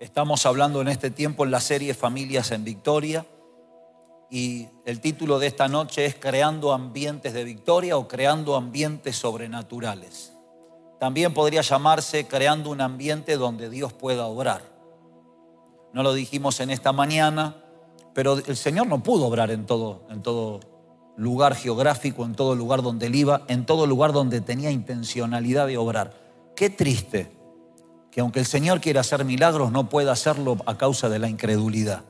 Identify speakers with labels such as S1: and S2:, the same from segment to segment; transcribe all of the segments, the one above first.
S1: Estamos hablando en este tiempo en la serie Familias en Victoria y el título de esta noche es Creando ambientes de victoria o creando ambientes sobrenaturales. También podría llamarse Creando un ambiente donde Dios pueda obrar. No lo dijimos en esta mañana, pero el Señor no pudo obrar en todo, en todo lugar geográfico, en todo lugar donde él iba, en todo lugar donde tenía intencionalidad de obrar. Qué triste que aunque el Señor quiera hacer milagros, no pueda hacerlo a causa de la incredulidad.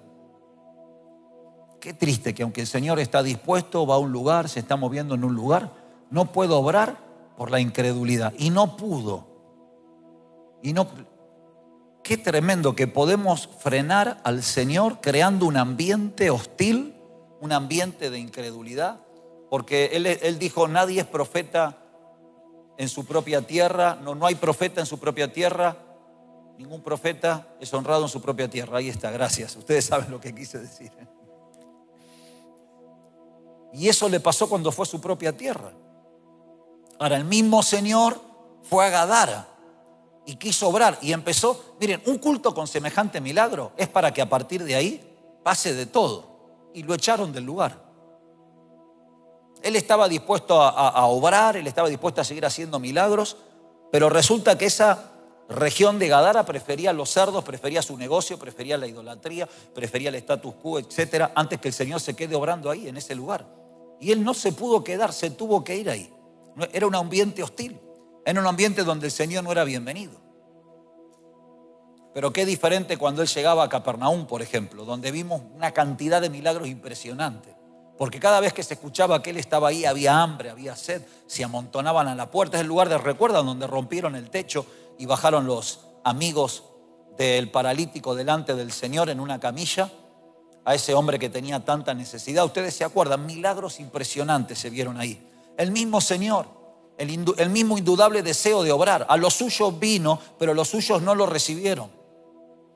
S1: Qué triste que aunque el Señor está dispuesto, va a un lugar, se está moviendo en un lugar, no puede obrar por la incredulidad. Y no pudo. Y no. Qué tremendo que podemos frenar al Señor creando un ambiente hostil, un ambiente de incredulidad, porque Él, él dijo, nadie es profeta en su propia tierra, no, no hay profeta en su propia tierra, Ningún profeta es honrado en su propia tierra. Ahí está, gracias. Ustedes saben lo que quise decir. Y eso le pasó cuando fue a su propia tierra. Ahora, el mismo Señor fue a Gadara y quiso obrar y empezó, miren, un culto con semejante milagro es para que a partir de ahí pase de todo. Y lo echaron del lugar. Él estaba dispuesto a, a obrar, él estaba dispuesto a seguir haciendo milagros, pero resulta que esa región de Gadara prefería los cerdos, prefería su negocio, prefería la idolatría, prefería el status quo, etcétera, antes que el Señor se quede obrando ahí, en ese lugar. Y él no se pudo quedar, se tuvo que ir ahí. Era un ambiente hostil, era un ambiente donde el Señor no era bienvenido. Pero qué diferente cuando él llegaba a Capernaum, por ejemplo, donde vimos una cantidad de milagros impresionantes. Porque cada vez que se escuchaba que él estaba ahí, había hambre, había sed, se amontonaban a la puerta. Es el lugar de, recuerdan, donde rompieron el techo y bajaron los amigos del paralítico delante del Señor en una camilla, a ese hombre que tenía tanta necesidad. Ustedes se acuerdan, milagros impresionantes se vieron ahí. El mismo Señor, el, mismo indudable deseo de obrar. A los suyos vino, pero los suyos no lo recibieron.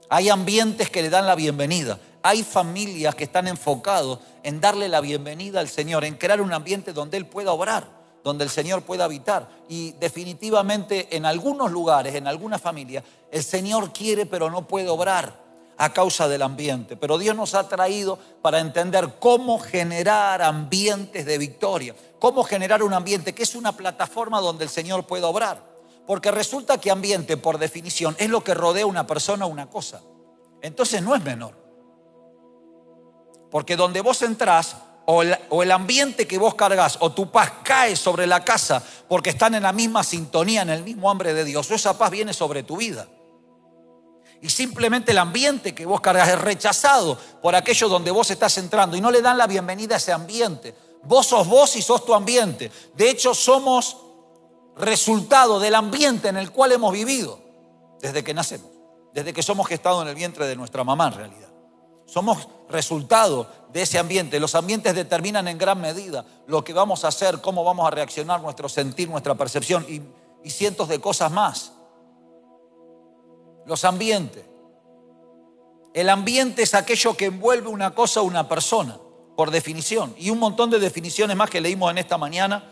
S1: Hay ambientes que le dan la bienvenida. Hay familias que están enfocados en darle la bienvenida al Señor, en crear un ambiente donde Él pueda obrar donde el Señor pueda habitar. Y definitivamente en algunos lugares, en algunas familias, el Señor quiere pero no puede obrar a causa del ambiente. Pero Dios nos ha traído para entender cómo generar ambientes de victoria, cómo generar un ambiente que es una plataforma donde el Señor pueda obrar. Porque resulta que ambiente, por definición, es lo que rodea a una persona o una cosa. Entonces no es menor. Porque donde vos entrás, o el, ambiente que vos cargas o tu paz cae sobre la casa porque están en la misma sintonía, en el mismo hambre de Dios, o esa paz viene sobre tu vida. Y simplemente el ambiente que vos cargas es rechazado por aquellos donde vos estás entrando y no le dan la bienvenida a ese ambiente. Vos sos vos y sos tu ambiente. De hecho, somos resultado del ambiente en el cual hemos vivido desde que nacemos, desde que somos gestados en el vientre de nuestra mamá en realidad. Somos resultado de ese ambiente. Los ambientes determinan en gran medida lo que vamos a hacer, cómo vamos a reaccionar, nuestro sentir, nuestra percepción y, cientos de cosas más. Los ambientes. El ambiente es aquello que envuelve una cosa o una persona, por definición. Y un montón de definiciones más que leímos en esta mañana,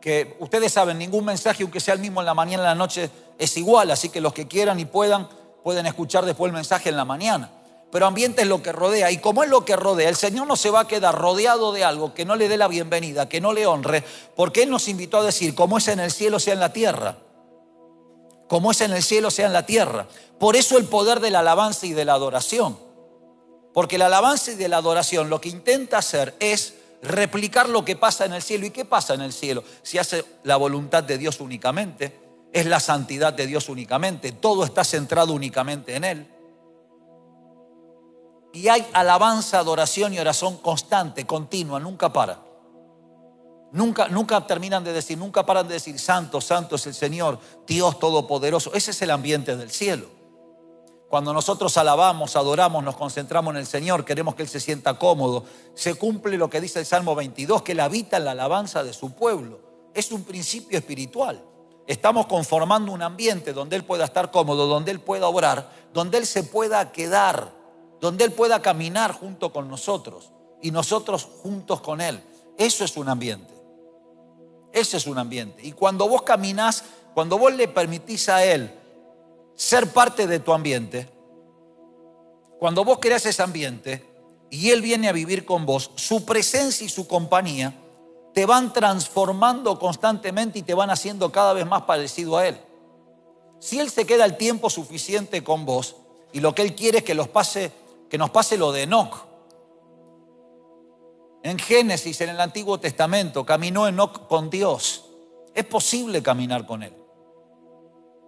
S1: que ustedes saben, ningún mensaje, aunque sea el mismo en la mañana, en la noche, es igual. Así que los que quieran y puedan, pueden escuchar después el mensaje en la mañana pero ambiente es lo que rodea. Y como es lo que rodea, el Señor no se va a quedar rodeado de algo que no le dé la bienvenida, que no le honre, porque Él nos invitó a decir, como es en el cielo, sea en la tierra. Como es en el cielo, sea en la tierra. Por eso el poder de la alabanza y de la adoración. Porque la alabanza y de la adoración lo que intenta hacer es replicar lo que pasa en el cielo. ¿Y qué pasa en el cielo? Si hace la voluntad de Dios únicamente, es la santidad de Dios únicamente, todo está centrado únicamente en Él. Y hay alabanza, adoración y oración constante, continua, nunca para. Nunca, nunca terminan de decir, nunca paran de decir, santo, santo es el Señor, Dios Todopoderoso. Ese es el ambiente del cielo. Cuando nosotros alabamos, adoramos, nos concentramos en el Señor, queremos que Él se sienta cómodo, se cumple lo que dice el Salmo 22, que Él habita en la alabanza de su pueblo. Es un principio espiritual. Estamos conformando un ambiente donde Él pueda estar cómodo, donde Él pueda obrar, donde Él se pueda quedar donde Él pueda caminar junto con nosotros y nosotros juntos con Él. Eso es un ambiente. Ese es un ambiente. Y cuando vos caminás, cuando vos le permitís a Él ser parte de tu ambiente, Cuando vos creas ese ambiente y Él viene a vivir con vos, su presencia y su compañía te van transformando constantemente y te van haciendo cada vez más parecido a Él. Si Él se queda el tiempo suficiente con vos y lo que Él quiere es que, los pase, que nos pase lo de Enoch. En Génesis, en el Antiguo Testamento, caminó Enoch con Dios. Es posible caminar con Él.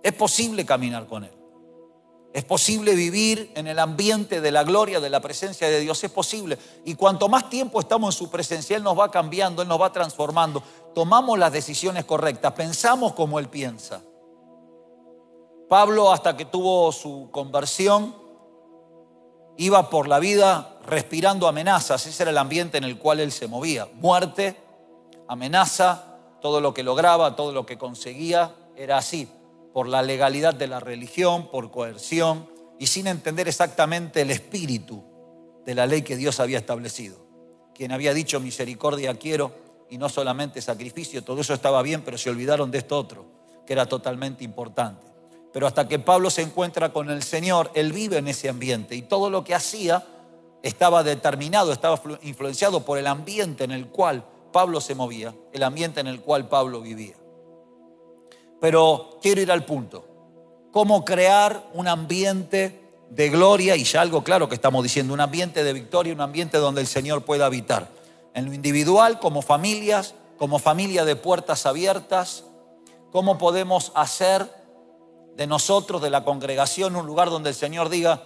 S1: Es posible caminar con Él. Es posible vivir en el ambiente de la gloria, de la presencia de Dios. Es posible. Y cuanto más tiempo estamos en su presencia, Él nos va cambiando, Él nos va transformando. Tomamos las decisiones correctas, pensamos como Él piensa. Pablo, hasta que tuvo su conversión, iba por la vida respirando amenazas. Ese era el ambiente en el cual Él se movía. Muerte, amenaza, todo lo que lograba, todo lo que conseguía, era así por la legalidad de la religión, por coerción y sin entender exactamente el espíritu de la ley que Dios había establecido. Quien había dicho misericordia quiero y no solamente sacrificio, todo eso estaba bien, pero se olvidaron de esto otro, que era totalmente importante. Pero hasta que Pablo se encuentra con el Señor, él vive en ese ambiente y todo lo que hacía estaba determinado, estaba influenciado por el ambiente en el cual Pablo se movía, el ambiente en el cual Pablo vivía. Pero quiero ir al punto. ¿Cómo crear un ambiente de gloria? Y ya algo claro que estamos diciendo, un ambiente de victoria, un ambiente donde el Señor pueda habitar. En lo individual, como familias, como familia de puertas abiertas. ¿Cómo podemos hacer de nosotros, de la congregación, un lugar donde el Señor diga,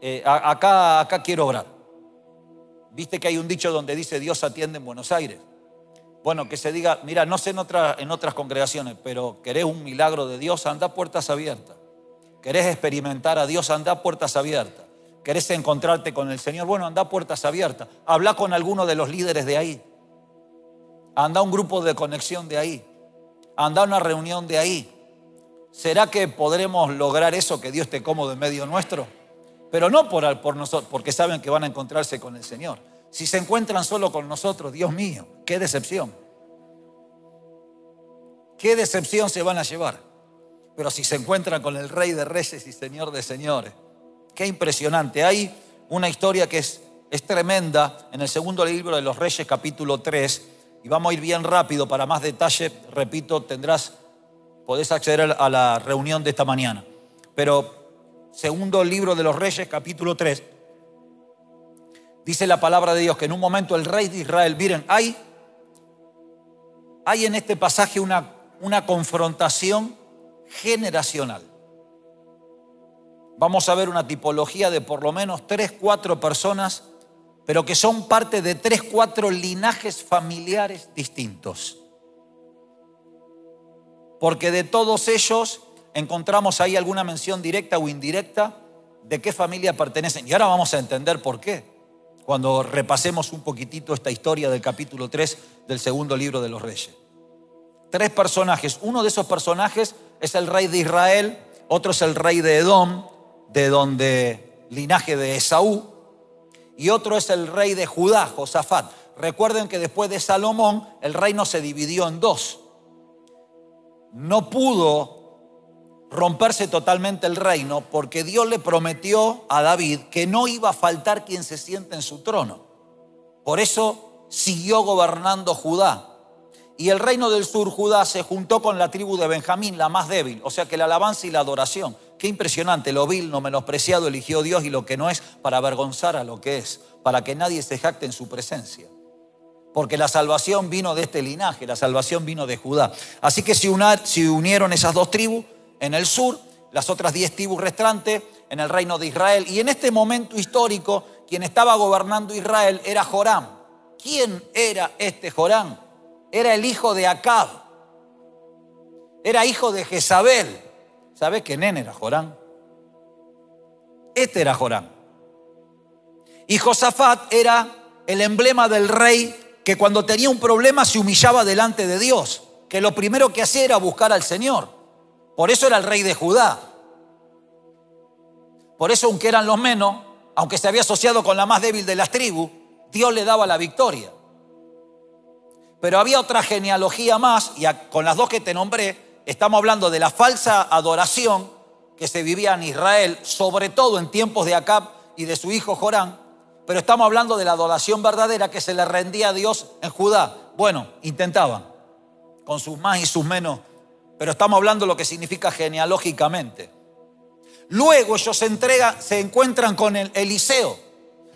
S1: eh, acá, acá quiero orar? Viste que hay un dicho donde dice Dios atiende en Buenos Aires. Bueno, que se diga, mira, no sé en, en otras congregaciones, pero querés un milagro de Dios, anda puertas abiertas. Querés experimentar a Dios, anda puertas abiertas. Querés encontrarte con el Señor, bueno, anda puertas abiertas. Habla con alguno de los líderes de ahí. Anda a un grupo de conexión de ahí. Anda a una reunión de ahí. ¿Será que podremos lograr eso, que Dios esté cómodo en medio nuestro? Pero no por, por nosotros, porque saben que van a encontrarse con el Señor. Si se encuentran solo con nosotros, Dios mío, qué decepción. Qué decepción se van a llevar. Pero si se encuentran con el Rey de Reyes y Señor de Señores, qué impresionante. Hay una historia que es, es tremenda en el segundo libro de los Reyes, capítulo 3. Y vamos a ir bien rápido para más detalle. Repito, tendrás, podés acceder a la reunión de esta mañana. Pero segundo libro de los Reyes, capítulo 3 Dice la palabra de Dios que en un momento el rey de Israel, miren, hay, hay en este pasaje una, una confrontación generacional. Vamos a ver una tipología de por lo menos tres, cuatro personas, pero que son parte de tres, cuatro linajes familiares distintos. Porque de todos ellos encontramos ahí alguna mención directa o indirecta de qué familia pertenecen. Y ahora vamos a entender por qué cuando repasemos un poquitito esta historia del capítulo 3 del segundo libro de los reyes. Tres personajes. Uno de esos personajes es el rey de Israel, otro es el rey de Edom, de donde linaje de Esaú, y otro es el rey de Judá, Josafat. Recuerden que después de Salomón el reino se dividió en dos. No pudo romperse totalmente el reino porque Dios le prometió a David que no iba a faltar quien se siente en su trono. Por eso siguió gobernando Judá. Y el reino del sur, Judá, se juntó con la tribu de Benjamín, la más débil. O sea que la alabanza y la adoración. Qué impresionante, lo vil, no menospreciado, eligió Dios y lo que no es para avergonzar a lo que es, para que nadie se jacte en su presencia. Porque la salvación vino de este linaje, la salvación vino de Judá. Así que si unieron esas dos tribus, en el sur, las otras diez tribus restantes en el reino de Israel. Y en este momento histórico, quien estaba gobernando Israel era Joram. ¿Quién era este Joram? Era el hijo de Acab. Era hijo de Jezabel. ¿Sabes qué nene era Joram? Este era Joram. Y Josafat era el emblema del rey que cuando tenía un problema se humillaba delante de Dios, que lo primero que hacía era buscar al Señor. Por eso era el rey de Judá. Por eso, aunque eran los menos, aunque se había asociado con la más débil de las tribus, Dios le daba la victoria. Pero había otra genealogía más, y con las dos que te nombré, estamos hablando de la falsa adoración que se vivía en Israel, sobre todo en tiempos de Acab y de su hijo Jorán, pero estamos hablando de la adoración verdadera que se le rendía a Dios en Judá. Bueno, intentaban, con sus más y sus menos, pero estamos hablando de lo que significa genealógicamente. Luego ellos se, entregan, se encuentran con el Eliseo.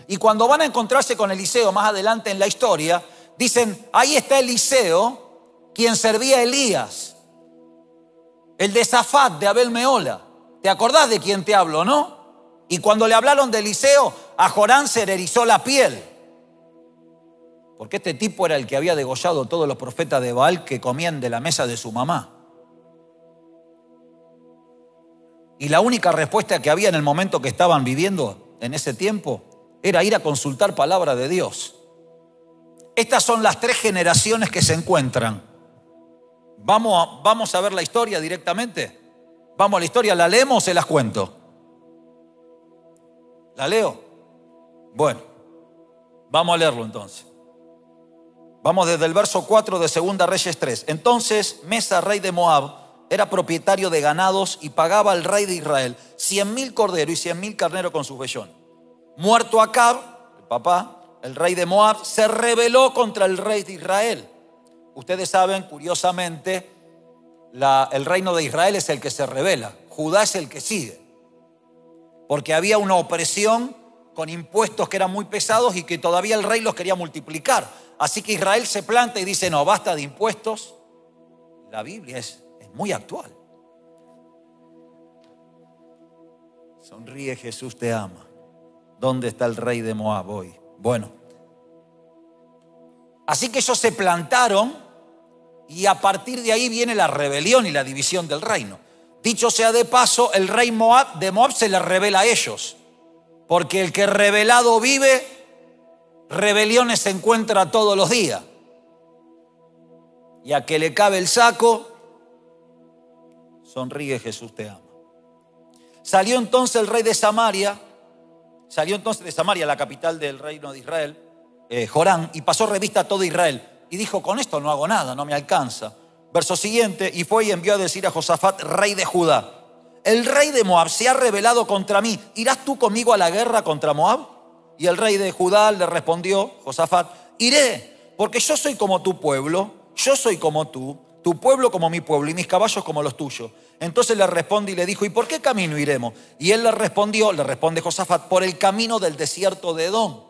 S1: Y cuando van a encontrarse con Eliseo más adelante en la historia, dicen, ahí está Eliseo, quien servía a Elías, el de Zafat, de Abel Meola. ¿Te acordás de quién te hablo, no? Y cuando le hablaron de Eliseo, a Jorán se le erizó la piel. Porque este tipo era el que había degollado todos los profetas de Baal que comían de la mesa de su mamá. Y la única respuesta que había en el momento que estaban viviendo en ese tiempo era ir a consultar palabra de Dios. Estas son las tres generaciones que se encuentran. Vamos a, vamos a ver la historia directamente. Vamos a la historia, ¿la leemos o se las cuento? ¿La leo? Bueno, vamos a leerlo entonces. Vamos desde el verso 4 de Segunda Reyes 3. Entonces Mesa, rey de Moab, era propietario de ganados y pagaba al rey de Israel cien mil corderos y cien mil carneros con sus vellones. Muerto Acab, el papá, el rey de Moab, se rebeló contra el rey de Israel. Ustedes saben, curiosamente, el reino de Israel es el que se rebela, Judá es el que sigue porque había una opresión con impuestos que eran muy pesados y que todavía el rey los quería multiplicar. Así que Israel se planta y dice, no, basta de impuestos. La Biblia es, muy actual. Sonríe Jesús te ama. ¿Dónde está el rey de Moab hoy? Bueno. Así que ellos se plantaron y a partir de ahí viene la rebelión y la división del reino. Dicho sea de paso, el rey Moab, de Moab se le revela a ellos. Porque el que revelado vive, rebeliones se encuentra todos los días. Y a que le cabe el saco, sonríe Jesús te ama. Salió entonces el rey de Samaria, salió entonces de Samaria, la capital del reino de Israel, eh, Jorán, y pasó revista a todo Israel. Y dijo, con esto no hago nada, no me alcanza. Verso siguiente, y fue y envió a decir a Josafat, rey de Judá, el rey de Moab se ha rebelado contra mí, ¿irás tú conmigo a la guerra contra Moab? Y el rey de Judá le respondió, Josafat, iré, porque yo soy como tu pueblo, yo soy como tú, tu pueblo como mi pueblo y mis caballos como los tuyos. Entonces le responde y le dijo, ¿y por qué camino iremos? Y él le respondió, le responde Josafat, por el camino del desierto de Edom.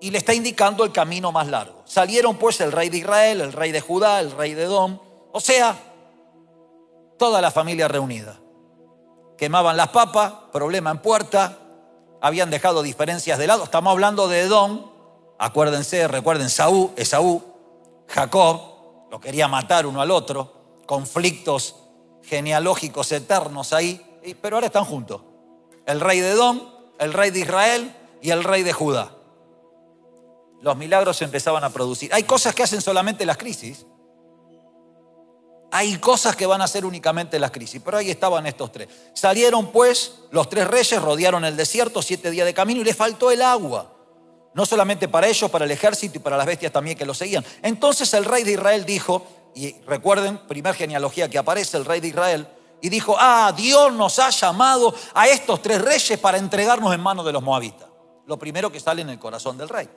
S1: Y le está indicando el camino más largo. Salieron pues el rey de Israel, el rey de Judá, el rey de Edom, o sea, toda la familia reunida. Quemaban las papas, problema en puerta, habían dejado diferencias de lado. Estamos hablando de Edom, acuérdense, recuerden, Saúl, Esaú, Jacob, lo quería matar uno al otro, conflictos genealógicos eternos ahí, pero ahora están juntos. El rey de Edom, el rey de Israel y el rey de Judá. Los milagros se empezaban a producir. Hay cosas que hacen solamente las crisis. Hay cosas que van a ser únicamente las crisis, pero ahí estaban estos tres. Salieron pues los tres reyes, rodearon el desierto, siete días de camino y les faltó el agua. No solamente para ellos, para el ejército y para las bestias también que lo seguían. Entonces el rey de Israel dijo, y recuerden, primer genealogía que aparece, el rey de Israel, y dijo, ah, Dios nos ha llamado a estos tres reyes para entregarnos en manos de los moabitas. Lo primero que sale en el corazón del rey.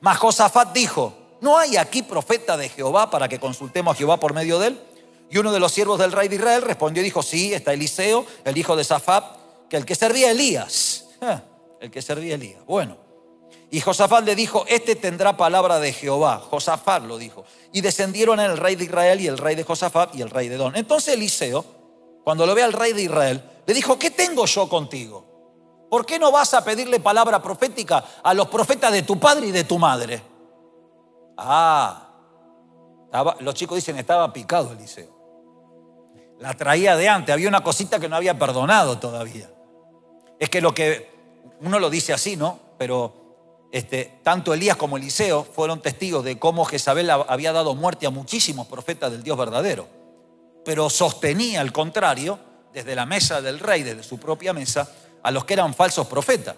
S1: Mas Josafat dijo, ¿no hay aquí profeta de Jehová para que consultemos a Jehová por medio de él? Y uno de los siervos del rey de Israel respondió y dijo, sí, está Eliseo, el hijo de Safat, que el que servía a Elías. Ah, el que servía a Elías. Bueno. Y Josafat le dijo, este tendrá palabra de Jehová. Josafat lo dijo. Y descendieron el rey de Israel y el rey de Josafat y el rey de Don. Entonces Eliseo, cuando lo ve al rey de Israel, le dijo, ¿qué tengo yo contigo? ¿Por qué no vas a pedirle palabra profética a los profetas de tu padre y de tu madre? Ah, los chicos dicen, estaba picado Eliseo la traía de antes, había una cosita que no había perdonado todavía. Es que lo que uno lo dice así, ¿no? Pero este, tanto Elías como Eliseo fueron testigos de cómo Jezabel había dado muerte a muchísimos profetas del Dios verdadero. Pero sostenía al contrario, desde la mesa del rey, desde su propia mesa, a los que eran falsos profetas.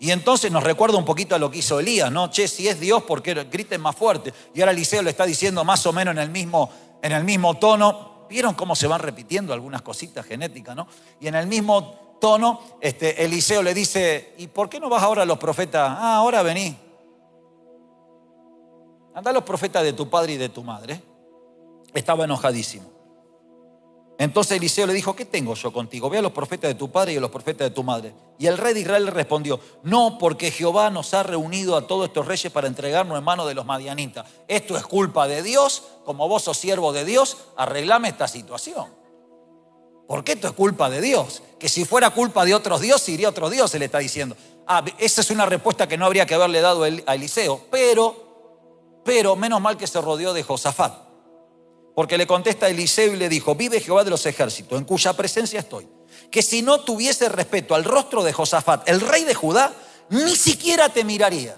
S1: Y entonces nos recuerda un poquito a lo que hizo Elías, ¿no? Che, si es Dios, ¿por qué griten más fuerte? Y ahora Eliseo le está diciendo más o menos en el mismo, en el mismo tono, ¿Vieron cómo se van repitiendo algunas cositas genéticas, no? Y en el mismo tono, este, Eliseo le dice, ¿y por qué no vas ahora a los profetas? Ah, ahora vení. Anda a los profetas de tu padre y de tu madre. Estaba enojadísimo. Entonces Eliseo le dijo, ¿qué tengo yo contigo? Ve a los profetas de tu padre y a los profetas de tu madre. Y el rey de Israel le respondió, no, porque Jehová nos ha reunido a todos estos reyes para entregarnos en manos de los madianitas. Esto es culpa de Dios, como vos sos siervo de Dios, arreglame esta situación. Porque esto es culpa de Dios. Que si fuera culpa de otros dioses, iría a otros dioses, le está diciendo. Ah, esa es una respuesta que no habría que haberle dado a Eliseo, pero, pero menos mal que se rodeó de Josafat. Porque le contesta Eliseo y le dijo, vive Jehová de los ejércitos, en cuya presencia estoy. Que si no tuviese respeto al rostro de Josafat, el rey de Judá, ni siquiera te miraría.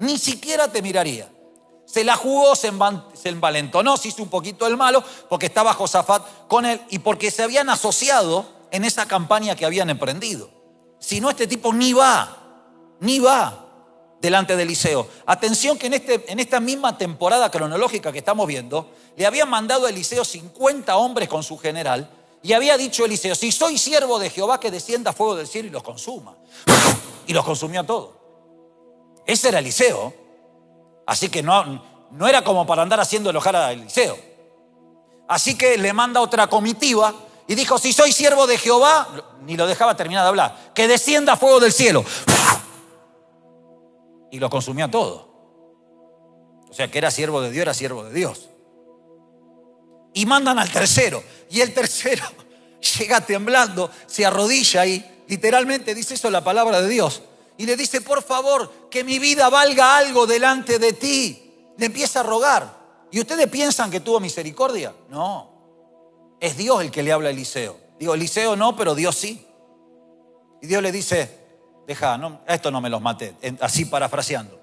S1: Ni siquiera te miraría. Se la jugó, se envalentonó, se hizo un poquito el malo, porque estaba Josafat con él y porque se habían asociado en esa campaña que habían emprendido. Si no, este tipo ni va, ni va delante de Eliseo. Atención que en, este, en esta misma temporada cronológica que estamos viendo, le habían mandado a Eliseo 50 hombres con su general y había dicho Eliseo, si soy siervo de Jehová, que descienda fuego del cielo y los consuma. Y los consumió a todos. Ese era Eliseo. Así que no, no era como para andar haciendo enojar a Eliseo. Así que le manda otra comitiva y dijo, si soy siervo de Jehová, ni lo dejaba terminar de hablar, que descienda fuego del cielo y lo consumía todo. O sea que era siervo de Dios, era siervo de Dios. Y mandan al tercero. Y el tercero llega temblando, se arrodilla ahí, literalmente dice eso la palabra de Dios. Y le dice, por favor, que mi vida valga algo delante de ti. Le empieza a rogar. ¿Y ustedes piensan que tuvo misericordia? No. Es Dios el que le habla a Eliseo. Digo, Eliseo no, pero Dios sí. Y Dios le dice, deja, no, esto no me los maté, así parafraseando.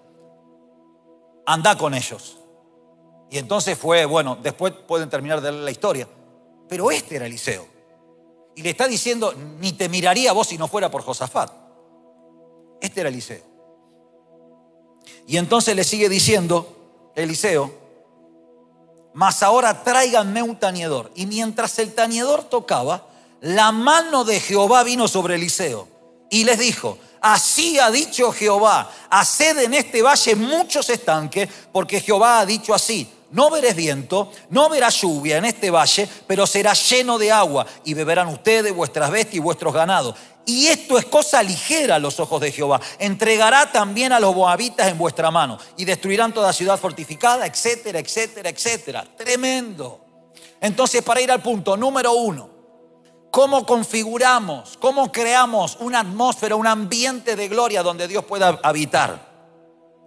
S1: Anda con ellos. Y entonces fue, bueno, después pueden terminar de leer la historia. Pero este era Eliseo. Y le está diciendo, ni te miraría vos si no fuera por Josafat. Este era Eliseo. Y entonces le sigue diciendo Eliseo, mas ahora tráiganme un tañedor. Y mientras el tañedor tocaba, la mano de Jehová vino sobre Eliseo. Y les dijo, Así ha dicho Jehová, haced en este valle muchos estanques, porque Jehová ha dicho así, no veréis viento, no verás lluvia en este valle, pero será lleno de agua, y beberán ustedes vuestras bestias y vuestros ganados. Y esto es cosa ligera a los ojos de Jehová. Entregará también a los moabitas en vuestra mano, y destruirán toda ciudad fortificada, etcétera, etcétera, etcétera. Tremendo. Entonces, para ir al punto número uno, ¿Cómo configuramos, cómo creamos una atmósfera, un ambiente de gloria donde Dios pueda habitar?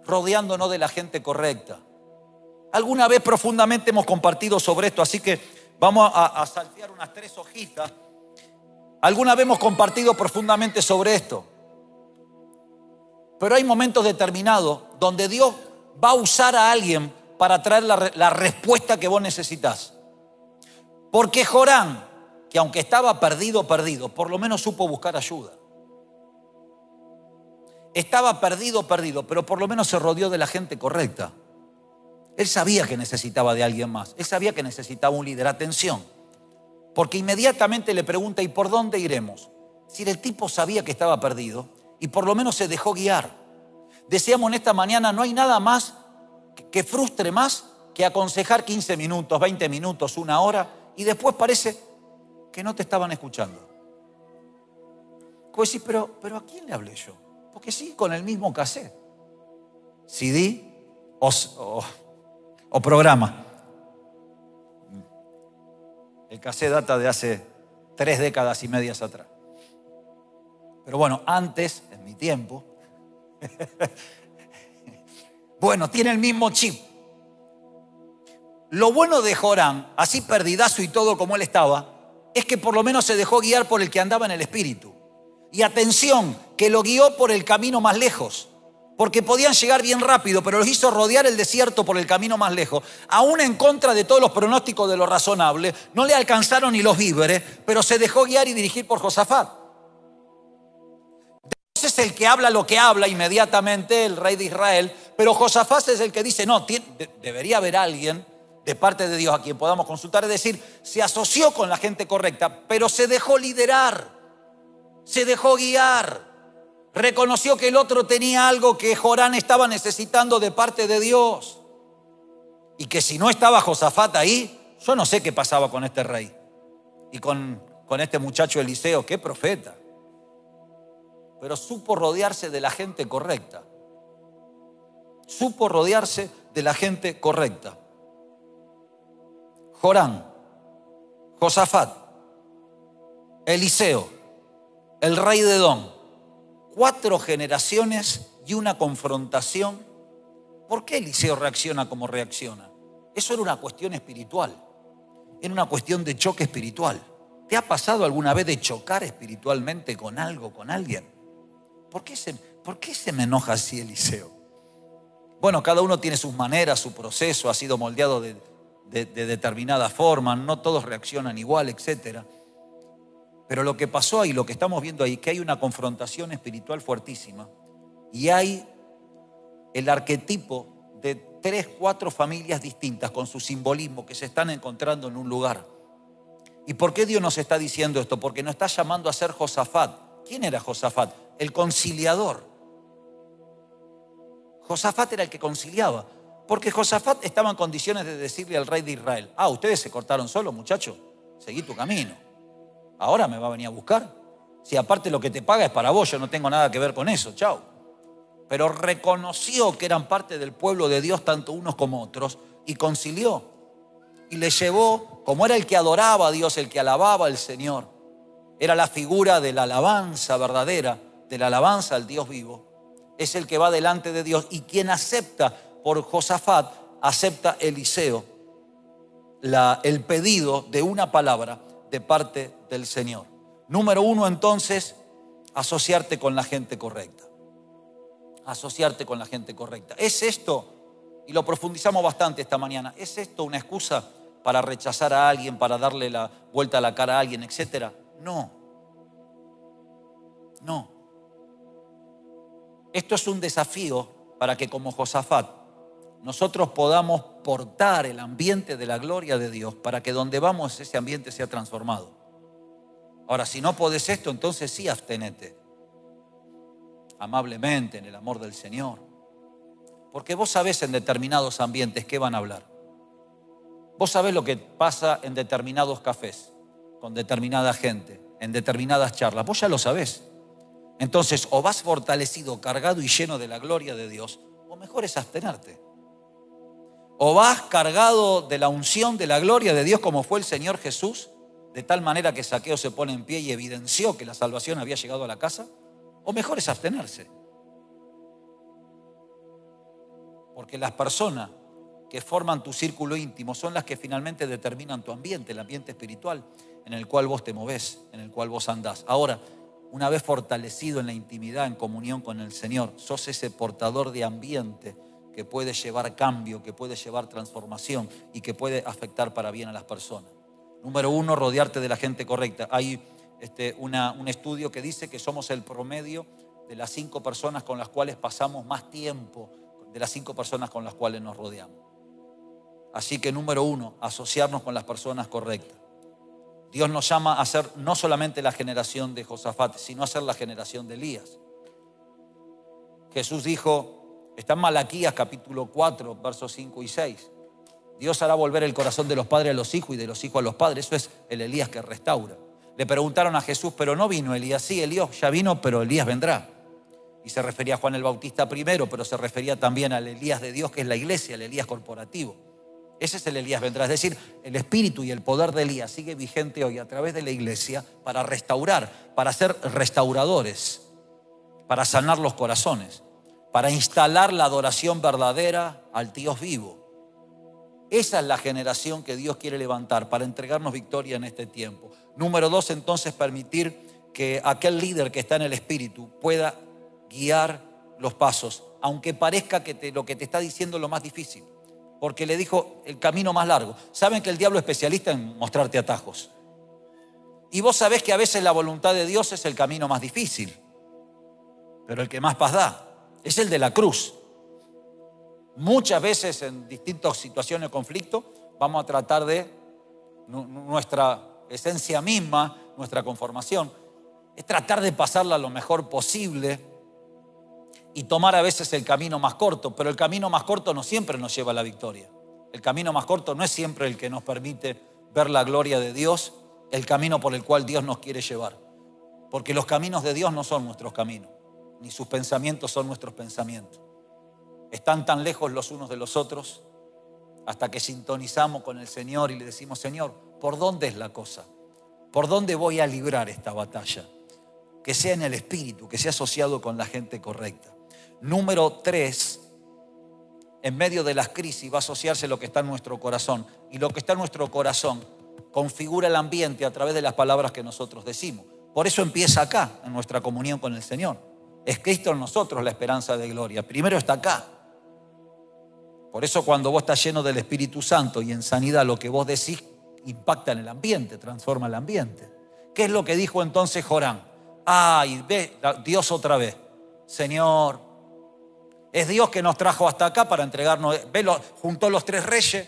S1: Rodeándonos de la gente correcta. Alguna vez profundamente hemos compartido sobre esto, así que vamos a, saltear unas tres hojitas. Alguna vez hemos compartido profundamente sobre esto. Pero hay momentos determinados donde Dios va a usar a alguien para traer la, la respuesta que vos necesitas. Porque Jorán que aunque estaba perdido, perdido, por lo menos supo buscar ayuda. Estaba perdido, perdido, pero por lo menos se rodeó de la gente correcta. Él sabía que necesitaba de alguien más. Él sabía que necesitaba un líder. Atención. Porque inmediatamente le pregunta, ¿y por dónde iremos? Si el tipo sabía que estaba perdido y por lo menos se dejó guiar. Decíamos en esta mañana, no hay nada más que frustre más que aconsejar 15 minutos, 20 minutos, una hora y después parece que no te estaban escuchando. Pues sí, pero, pero ¿a quién le hablé yo? Porque sí, con el mismo cassette. CD o, o, programa. El cassette data de hace tres décadas y medias atrás. Pero bueno, antes, en mi tiempo, bueno, tiene el mismo chip. Lo bueno de Jorán, así perdidazo y todo como él estaba, es que por lo menos se dejó guiar por el que andaba en el Espíritu. Y atención, que lo guió por el camino más lejos. Porque podían llegar bien rápido, pero los hizo rodear el desierto por el camino más lejos. Aún en contra de todos los pronósticos de lo razonable, no le alcanzaron ni los víveres, pero se dejó guiar y dirigir por Josafat. Dios es el que habla lo que habla inmediatamente, el rey de Israel, pero Josafat es el que dice, no, debería haber alguien de parte de Dios a quien podamos consultar, es decir, se asoció con la gente correcta, pero se dejó liderar. Se dejó guiar. Reconoció que el otro tenía algo que Jorán estaba necesitando de parte de Dios. Y que si no estaba Josafat ahí, yo no sé qué pasaba con este rey. Y con, con este muchacho Eliseo, qué profeta. Pero supo rodearse de la gente correcta. Supo rodearse de la gente correcta. Jorán, Josafat, Eliseo, el rey de Edom. Cuatro generaciones y una confrontación. ¿Por qué Eliseo reacciona como reacciona? Eso era una cuestión espiritual. Era una cuestión de choque espiritual. ¿Te ha pasado alguna vez de chocar espiritualmente con algo, con alguien? ¿Por qué se, por qué se me enoja así Eliseo? Bueno, cada uno tiene sus maneras, su proceso, ha sido moldeado de, de, determinada forma, no todos reaccionan igual, etc. Pero lo que pasó ahí, lo que estamos viendo ahí, que hay una confrontación espiritual fuertísima y hay el arquetipo de tres, cuatro familias distintas con su simbolismo que se están encontrando en un lugar. ¿Y por qué Dios nos está diciendo esto? Porque nos está llamando a ser Josafat. ¿Quién era Josafat? El conciliador. Josafat era el que conciliaba. Porque Josafat estaba en condiciones de decirle al rey de Israel, ah, ustedes se cortaron solo, muchacho, seguí tu camino. Ahora me va a venir a buscar. Si aparte lo que te paga es para vos, yo no tengo nada que ver con eso, chao. Pero reconoció que eran parte del pueblo de Dios, tanto unos como otros, y concilió. Y le llevó, como era el que adoraba a Dios, el que alababa al Señor, era la figura de la alabanza verdadera, de la alabanza al Dios vivo, es el que va delante de Dios y quien acepta por Josafat, acepta Eliseo el pedido de una palabra de parte del Señor. Número uno, entonces, asociarte con la gente correcta. Asociarte con la gente correcta. ¿Es esto, y lo profundizamos bastante esta mañana, ¿es esto una excusa para rechazar a alguien, para darle la vuelta a la cara a alguien, etcétera? No. No. Esto es un desafío para que como Josafat nosotros podamos portar el ambiente de la gloria de Dios para que donde vamos ese ambiente sea transformado. Ahora, si no podés esto, entonces sí abstenete. Amablemente, en el amor del Señor. Porque vos sabés en determinados ambientes qué van a hablar. Vos sabés lo que pasa en determinados cafés, con determinada gente, en determinadas charlas. Vos ya lo sabés. Entonces, o vas fortalecido, cargado y lleno de la gloria de Dios, o mejor es abstenerte. O vas cargado de la unción de la gloria de Dios como fue el Señor Jesús, de tal manera que Saqueo se pone en pie y evidenció que la salvación había llegado a la casa, o mejor es abstenerse. Porque las personas que forman tu círculo íntimo son las que finalmente determinan tu ambiente, el ambiente espiritual en el cual vos te movés, en el cual vos andás. Ahora, una vez fortalecido en la intimidad, en comunión con el Señor, sos ese portador de ambiente que puede llevar cambio, que puede llevar transformación y que puede afectar para bien a las personas. Número uno, rodearte de la gente correcta. Hay este, un estudio que dice que somos el promedio de las cinco personas con las cuales pasamos más tiempo, de las cinco personas con las cuales nos rodeamos. Así que número uno, asociarnos con las personas correctas. Dios nos llama a ser no solamente la generación de Josafat, sino a ser la generación de Elías. Jesús dijo, Está en Malaquías capítulo 4, versos 5 y 6. Dios hará volver el corazón de los padres a los hijos y de los hijos a los padres. Eso es el Elías que restaura. Le preguntaron a Jesús, pero no vino Elías. Sí, Elías ya vino, pero Elías vendrá. Y se refería a Juan el Bautista primero, pero se refería también al Elías de Dios, que es la iglesia, el Elías corporativo. Ese es el Elías vendrá. Es decir, el espíritu y el poder de Elías sigue vigente hoy a través de la iglesia para restaurar, para ser restauradores, para sanar los corazones para instalar la adoración verdadera al Dios vivo. Esa es la generación que Dios quiere levantar para entregarnos victoria en este tiempo. Número dos, entonces, permitir que aquel líder que está en el Espíritu pueda guiar los pasos, aunque parezca que lo que te está diciendo es lo más difícil, porque le dijo el camino más largo. Saben que el diablo es especialista en mostrarte atajos. Y vos sabés que a veces la voluntad de Dios es el camino más difícil, pero el que más paz da es el de la cruz. Muchas veces en distintas situaciones de conflicto vamos a tratar de nuestra esencia misma, nuestra conformación. es tratar de pasarla lo mejor posible y tomar a veces el camino más corto, pero el camino más corto no siempre nos lleva a la victoria. El camino más corto no es siempre el que nos permite ver la gloria de Dios, el camino por el cual Dios nos quiere llevar. Porque los caminos de Dios no son nuestros caminos, ni sus pensamientos son nuestros pensamientos. Están tan lejos los unos de los otros hasta que sintonizamos con el Señor y le decimos, Señor, ¿por dónde es la cosa? ¿Por dónde voy a librar esta batalla? Que sea en el Espíritu, que sea asociado con la gente correcta. Número tres, en medio de las crisis va a asociarse lo que está en nuestro corazón. Y lo que está en nuestro corazón configura el ambiente a través de las palabras que nosotros decimos. Por eso empieza acá, en nuestra comunión con el Señor. Es Cristo en nosotros la esperanza de gloria. Primero está acá. Por eso cuando vos estás lleno del Espíritu Santo y en sanidad lo que vos decís impacta en el ambiente, transforma el ambiente. ¿Qué es lo que dijo entonces Jorán? Ay, ve Dios otra vez. Señor, es Dios que nos trajo hasta acá para entregarnos. Ve, juntó los tres reyes.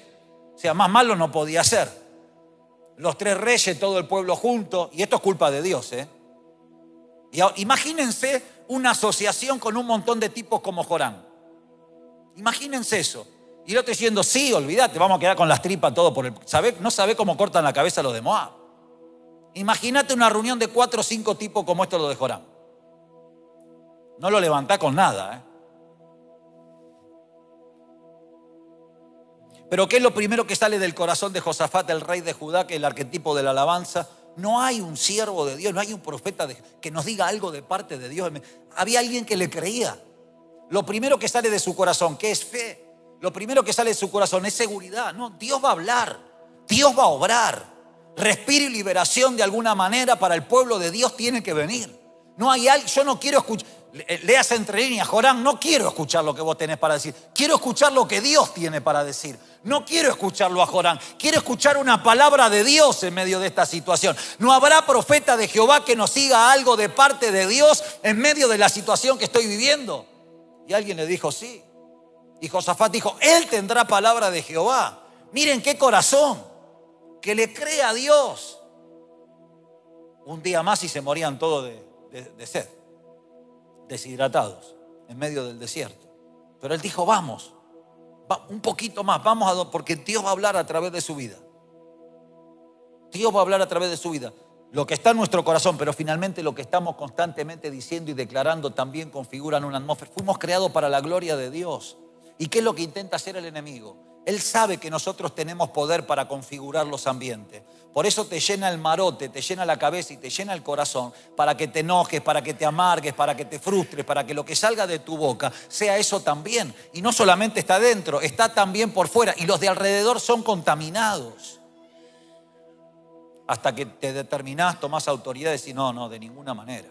S1: O sea, más malo no podía ser. Los tres reyes, todo el pueblo junto. Y esto es culpa de Dios, ¿eh? Y imagínense una asociación con un montón de tipos como Jorán. Imagínense eso. Y el otro diciendo, sí, olvídate, vamos a quedar con las tripas todo por el... No sabe cómo cortan la cabeza los de Moab. Imagínate una reunión de cuatro o cinco tipos como esto lo de Joram. No lo levantá con nada. ¿eh? Pero ¿qué es lo primero que sale del corazón de Josafat, el rey de Judá, que es el arquetipo de la alabanza? No hay un siervo de Dios, no hay un profeta que nos diga algo de parte de Dios. Había alguien que le creía. Lo primero que sale de su corazón, que es fe, lo primero que sale de su corazón es seguridad. No, Dios va a hablar, Dios va a obrar. Respiro y liberación de alguna manera para el pueblo de Dios tiene que venir. No hay algo, yo no quiero escuchar, leas entre líneas, Jorán, no quiero escuchar lo que vos tenés para decir. Quiero escuchar lo que Dios tiene para decir. No quiero escucharlo a Jorán, quiero escuchar una palabra de Dios en medio de esta situación. No habrá profeta de Jehová que nos siga algo de parte de Dios en medio de la situación que estoy viviendo. Y alguien le dijo, sí. Y Josafat dijo, Él tendrá palabra de Jehová. Miren qué corazón, que le cree a Dios. Un día más y se morían todos de, sed, deshidratados, en medio del desierto. Pero él dijo, vamos, un poquito más, vamos a, porque Dios va a hablar a través de su vida. Dios va a hablar a través de su vida. Lo que está en nuestro corazón, pero finalmente lo que estamos constantemente diciendo y declarando también configuran una atmósfera. Fuimos creados para la gloria de Dios. ¿Y qué es lo que intenta hacer el enemigo? Él sabe que nosotros tenemos poder para configurar los ambientes. Por eso te llena el marote, te llena la cabeza y te llena el corazón para que te enojes, para que te amargues, para que te frustres, para que lo que salga de tu boca sea eso también. Y no solamente está dentro, está también por fuera. Y los de alrededor son contaminados. Hasta que te determinás, tomás autoridad y decís, no, no, de ninguna manera.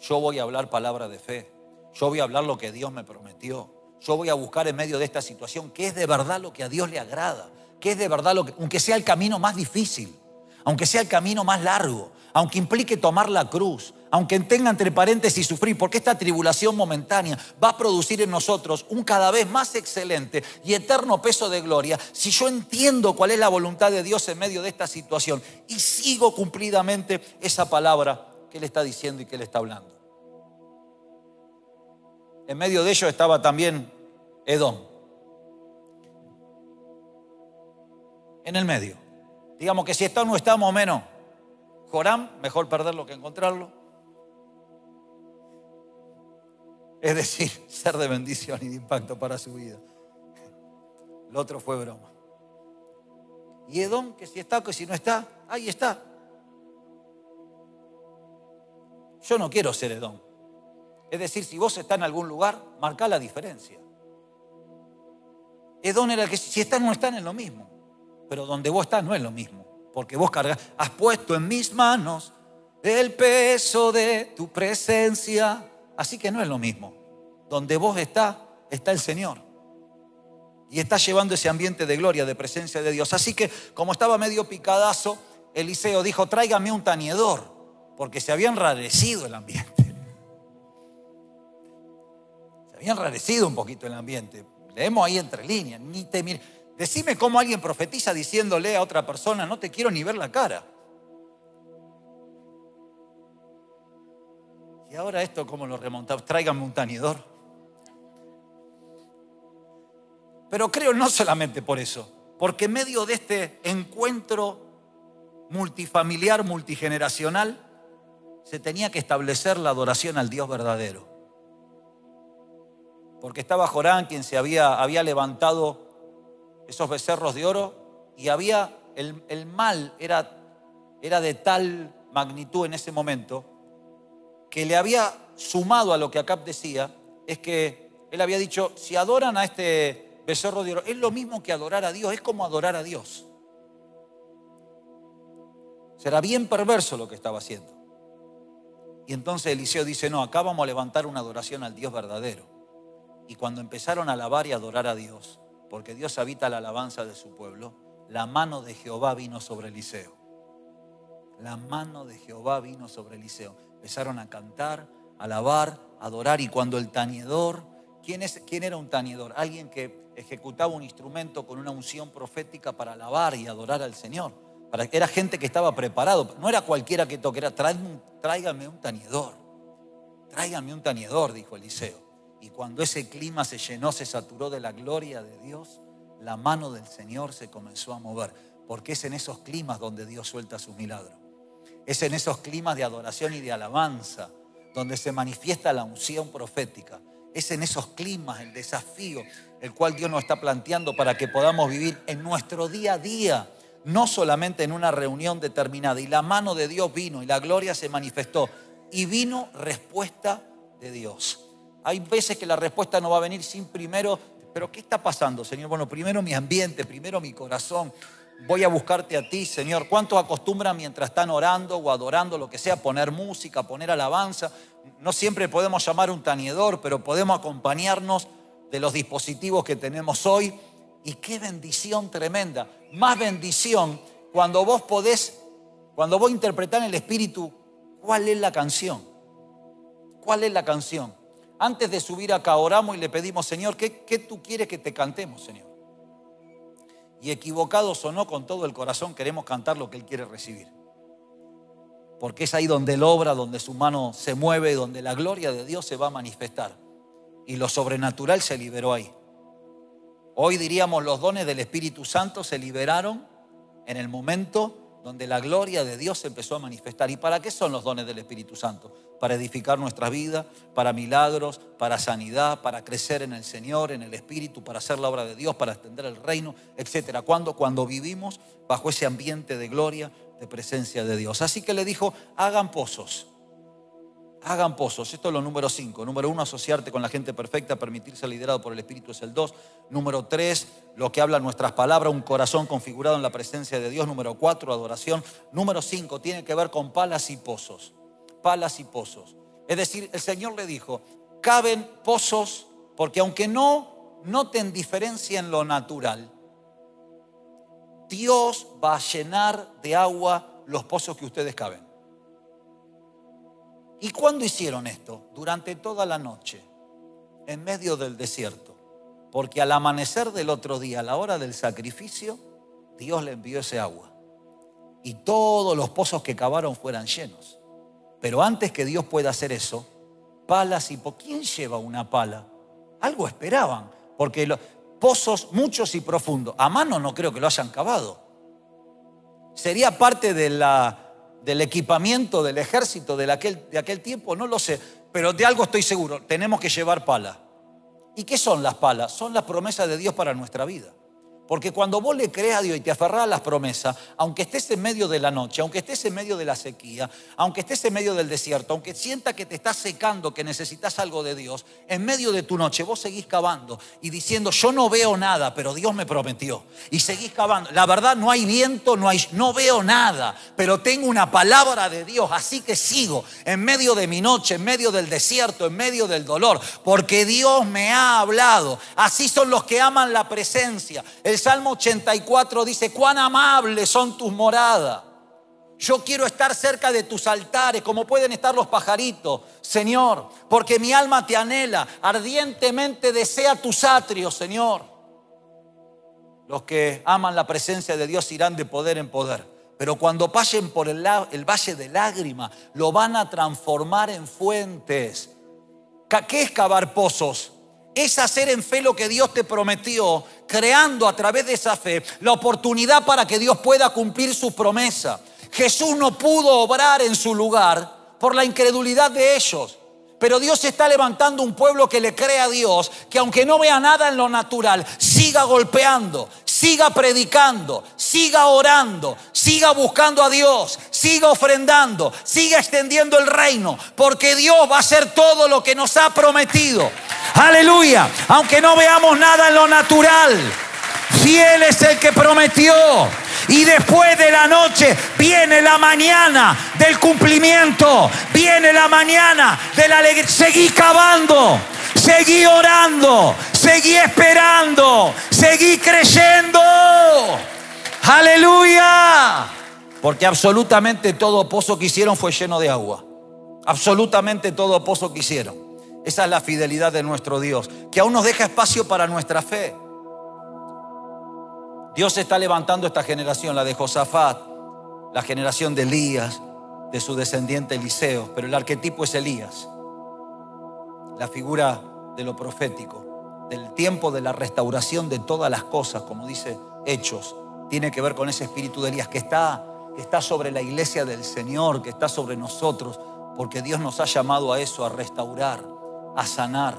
S1: Yo voy a hablar palabra de fe. Yo voy a hablar lo que Dios me prometió. Yo voy a buscar en medio de esta situación qué es de verdad lo que a Dios le agrada, qué es de verdad lo que, aunque sea el camino más difícil, aunque sea el camino más largo, aunque implique tomar la cruz, aunque tenga entre paréntesis sufrir, porque esta tribulación momentánea va a producir en nosotros un cada vez más excelente y eterno peso de gloria, si yo entiendo cuál es la voluntad de Dios en medio de esta situación y sigo cumplidamente esa palabra que Él está diciendo y que Él está hablando. En medio de ellos estaba también Edom. En el medio. Digamos que si está no está o menos, Joram, mejor perderlo que encontrarlo. Es decir, ser de bendición y de impacto para su vida. Lo otro fue broma. Y Edom, que si está, que si no está, ahí está. Yo no quiero ser Edom. Es decir, si vos estás en algún lugar, marca la diferencia. Edom era el que si estás no están en lo mismo. Pero donde vos estás no es lo mismo. Porque vos cargas, has puesto en mis manos el peso de tu presencia. Así que no es lo mismo. Donde vos estás, está el Señor. Y está llevando ese ambiente de gloria, de presencia de Dios. Así que, como estaba medio picadazo, Eliseo dijo: tráigame un tañedor, porque se había enrarecido el ambiente había enrarecido un poquito el ambiente. Leemos ahí entre líneas, ni te Decime cómo alguien profetiza diciéndole a otra persona, no te quiero ni ver la cara. Y ahora esto, ¿cómo lo remontamos? Tráiganme un tañedor. Pero creo no solamente por eso, porque en medio de este encuentro multifamiliar, multigeneracional, se tenía que establecer la adoración al Dios verdadero. Porque estaba Jorán quien se había, había levantado esos becerros de oro y había el, el mal era, era de tal magnitud en ese momento que le había sumado a lo que Acab decía, es que él había dicho, si adoran a este becerro de oro, es lo mismo que adorar a Dios, es como adorar a Dios. Será bien perverso lo que estaba haciendo. Y entonces Eliseo dice, no, acá vamos a levantar una adoración al Dios verdadero. Y cuando empezaron a alabar y adorar a Dios, porque Dios habita la alabanza de su pueblo, la mano de Jehová vino sobre Eliseo. La mano de Jehová vino sobre Eliseo. Empezaron a cantar, alabar, adorar. Y cuando el tañedor, ¿quién, es, ¿quién era un tañedor? Alguien que ejecutaba un instrumento con una unción profética para alabar y adorar al Señor era gente que estaba preparado. No era cualquiera que toquera. Tráigame un tañedor. Tráigame un tañedor, dijo Eliseo. Y cuando ese clima se llenó, se saturó de la gloria de Dios, la mano del Señor se comenzó a mover. Porque es en esos climas donde Dios suelta sus milagros. Es en esos climas de adoración y de alabanza donde se manifiesta la unción profética. Es en esos climas el desafío el cual Dios nos está planteando para que podamos vivir en nuestro día a día no solamente en una reunión determinada. Y la mano de Dios vino y la gloria se manifestó. Y vino respuesta de Dios. Hay veces que la respuesta no va a venir sin primero, pero ¿qué está pasando, Señor? Bueno, primero mi ambiente, primero mi corazón. Voy a buscarte a ti, Señor. ¿Cuántos acostumbran mientras están orando o adorando, lo que sea, poner música, poner alabanza? No siempre podemos llamar un tañedor, pero podemos acompañarnos de los dispositivos que tenemos hoy y qué bendición tremenda. Más bendición cuando vos podés, cuando vos interpretás en el Espíritu cuál es la canción. ¿Cuál es la canción? Antes de subir acá oramos y le pedimos, Señor, ¿qué, qué tú quieres que te cantemos, Señor? Y equivocados o no, con todo el corazón queremos cantar lo que Él quiere recibir. Porque es ahí donde Él obra, donde su mano se mueve, donde la gloria de Dios se va a manifestar. Y lo sobrenatural se liberó ahí. Hoy diríamos los dones del Espíritu Santo se liberaron en el momento donde la gloria de Dios se empezó a manifestar. ¿Y para qué son los dones del Espíritu Santo? Para edificar nuestra vida, para milagros, para sanidad, para crecer en el Señor, en el Espíritu, para hacer la obra de Dios, para extender el reino, etc. Cuando, cuando vivimos bajo ese ambiente de gloria, de presencia de Dios. Así que le dijo, hagan pozos hagan pozos. Esto es lo número cinco. Número uno, asociarte con la gente perfecta, permitirse liderado por el Espíritu es el dos. Número tres, lo que hablan nuestras palabras, un corazón configurado en la presencia de Dios. Número cuatro, adoración. Número cinco, tiene que ver con palas y pozos. Palas y pozos. Es decir, el Señor le dijo, caben pozos porque aunque no noten diferencia en lo natural, Dios va a llenar de agua los pozos que ustedes caben. ¿Y cuándo hicieron esto? Durante toda la noche, en medio del desierto. Porque al amanecer del otro día, a la hora del sacrificio, Dios le envió ese agua. Y todos los pozos que cavaron fueran llenos. Pero antes que Dios pueda hacer eso, palas y... ¿Por ¿Quién lleva una pala? Algo esperaban. Porque los pozos muchos y profundos. A mano no creo que lo hayan cavado. Sería parte de la del equipamiento del ejército de aquel, de aquel tiempo, no lo sé, pero de algo estoy seguro, tenemos que llevar pala. ¿Y qué son las palas? Son las promesas de Dios para nuestra vida. Porque cuando vos le creas a Dios y te aferrás a las promesas, aunque estés en medio de la noche, aunque estés en medio de la sequía, aunque estés en medio del desierto, aunque sienta que te estás secando, que necesitas algo de Dios, en medio de tu noche vos seguís cavando y diciendo, yo no veo nada, pero Dios me prometió. Y seguís cavando. La verdad, no hay viento, no, hay, no veo nada, pero tengo una palabra de Dios, así que sigo en medio de mi noche, en medio del desierto, en medio del dolor, porque Dios me ha hablado. Así son los que aman la presencia. Salmo 84 dice, cuán amables son tus moradas. Yo quiero estar cerca de tus altares, como pueden estar los pajaritos, Señor, porque mi alma te anhela, ardientemente desea tus atrios, Señor. Los que aman la presencia de Dios irán de poder en poder. Pero cuando pasen por el, el valle de lágrimas, lo van a transformar en fuentes. ¿Qué es cavar pozos? Es hacer en fe lo que Dios te prometió, creando a través de esa fe la oportunidad para que Dios pueda cumplir su promesa. Jesús no pudo obrar en su lugar por la incredulidad de ellos. Pero Dios está levantando un pueblo que le cree a Dios, que aunque no vea nada en lo natural, siga golpeando, siga predicando, siga orando, siga buscando a Dios, siga ofrendando, siga extendiendo el reino, porque Dios va a hacer todo lo que nos ha prometido. Aleluya, aunque no veamos nada en lo natural, fiel es el que prometió. Y después de la noche viene la mañana del cumplimiento, viene la mañana de la alegría. Seguí cavando, seguí orando, seguí esperando, seguí creyendo. Aleluya. Porque absolutamente todo pozo que hicieron fue lleno de agua. Absolutamente todo pozo que hicieron. Esa es la fidelidad de nuestro Dios, que aún nos deja espacio para nuestra fe. Dios está levantando esta generación, la de Josafat, la generación de Elías, de su descendiente Eliseo, pero el arquetipo es Elías, la figura de lo profético, del tiempo de la restauración de todas las cosas, como dice Hechos, tiene que ver con ese espíritu de Elías que está, que está sobre la iglesia del Señor, que está sobre nosotros, porque Dios nos ha llamado a eso, a restaurar, a sanar,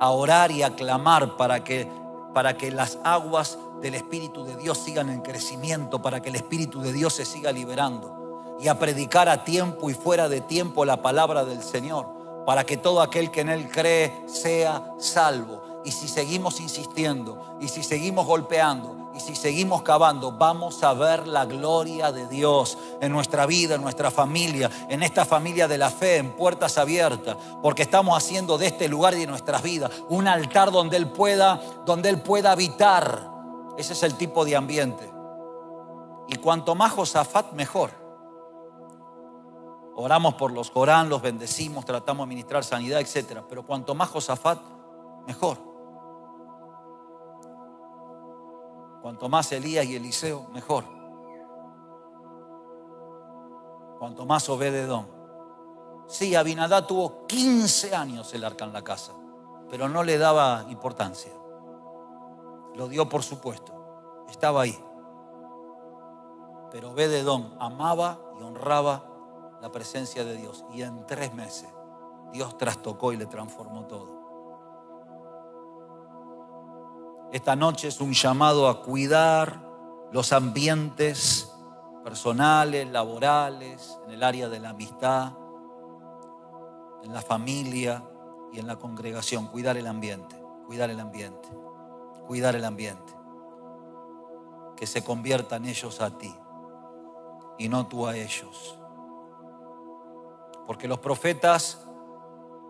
S1: a orar y a clamar para que, para que las aguas del Espíritu de Dios sigan en crecimiento, para que el Espíritu de Dios se siga liberando y a predicar a tiempo y fuera de tiempo la palabra del Señor, para que todo aquel que en Él cree sea salvo. Y si seguimos insistiendo, y si seguimos golpeando, y si seguimos cavando, vamos a ver la gloria de Dios en nuestra vida, en nuestra familia, en esta familia de la fe, en puertas abiertas, porque estamos haciendo de este lugar y de nuestras vidas un altar donde Él pueda, donde Él pueda habitar ese es el tipo de ambiente. Y cuanto más Josafat, mejor. Oramos por los Corán, los bendecimos, tratamos de ministrar sanidad, etc. Pero cuanto más Josafat, mejor. Cuanto más Elías y Eliseo, mejor. Cuanto más Obededón. Sí, Abinadá tuvo 15 años el arca en la casa, pero no le daba importancia. Lo dio por supuesto. Estaba ahí. Pero Obededón amaba y honraba la presencia de Dios. Y en tres meses Dios trastocó y le transformó todo. Esta noche es un llamado a cuidar los ambientes personales, laborales, en el área de la amistad, en la familia y en la congregación. Cuidar el ambiente, cuidar el ambiente cuidar el ambiente. Que se conviertan ellos a ti y no tú a ellos. Porque los profetas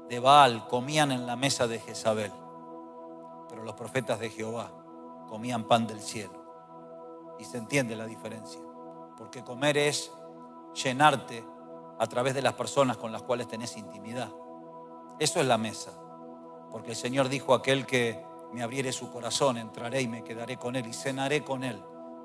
S1: de Baal comían en la mesa de Jezabel, pero los profetas de Jehová comían pan del cielo. Y se entiende la diferencia. Porque comer es llenarte a través de las personas con las cuales tenés intimidad. Eso es la mesa. Porque el Señor dijo aquel que me abriere su corazón, entraré y me quedaré con él y cenaré con él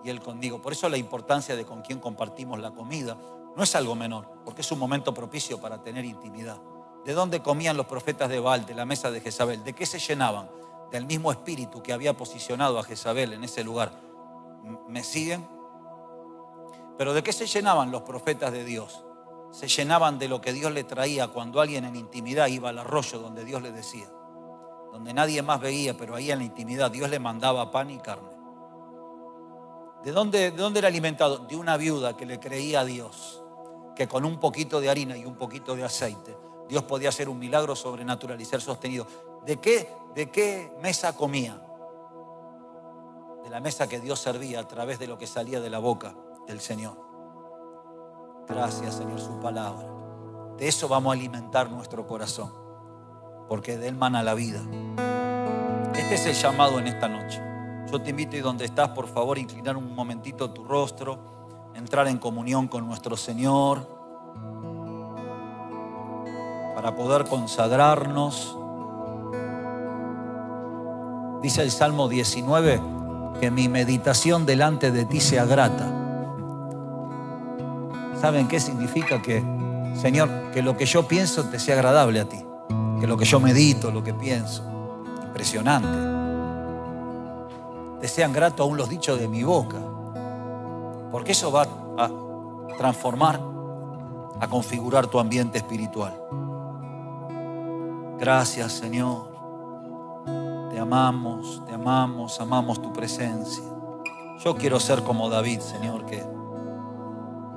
S1: y él conmigo. Por eso la importancia de con quién compartimos la comida no es algo menor, porque es un momento propicio para tener intimidad. ¿De dónde comían los profetas de Baal, de la mesa de Jezabel? ¿De qué se llenaban? Del mismo espíritu que había posicionado a Jezabel en ese lugar. ¿Me siguen? Pero ¿de qué se llenaban los profetas de Dios? Se llenaban de lo que Dios le traía cuando alguien en intimidad iba al arroyo donde Dios le decía donde nadie más veía, pero ahí en la intimidad Dios le mandaba pan y carne. ¿De dónde, ¿De dónde era alimentado? De una viuda que le creía a Dios, que con un poquito de harina y un poquito de aceite, Dios podía hacer un milagro sobrenatural y ser sostenido. ¿De qué, de qué mesa comía? De la mesa que Dios servía a través de lo que salía de la boca del Señor. Gracias, Señor, su palabra. De eso vamos a alimentar nuestro corazón porque de Él mana la vida. Este es el llamado en esta noche. Yo te invito y donde estás, por favor, inclinar un momentito tu rostro, entrar en comunión con nuestro Señor, para poder consagrarnos. Dice el Salmo 19, que mi meditación delante de ti sea grata. ¿Saben qué significa que, Señor, que lo que yo pienso te sea agradable a ti? Que lo que yo medito, lo que pienso, impresionante. Te sean gratos aún los dichos de mi boca. Porque eso va a transformar, a configurar tu ambiente espiritual. Gracias, Señor. Te amamos, te amamos, amamos tu presencia. Yo quiero ser como David, Señor, que,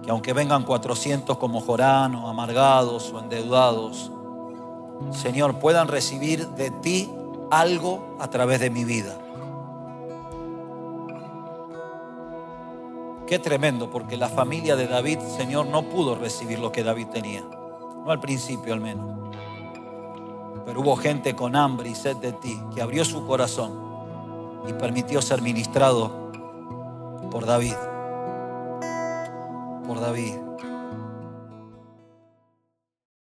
S1: que aunque vengan 400 como Jorán o amargados o endeudados, Señor, puedan recibir de ti algo a través de mi vida. Qué tremendo, porque la familia de David, Señor, no pudo recibir lo que David tenía. No al principio al menos. Pero hubo gente con hambre y sed de ti que abrió su corazón y permitió ser ministrado por David. Por David.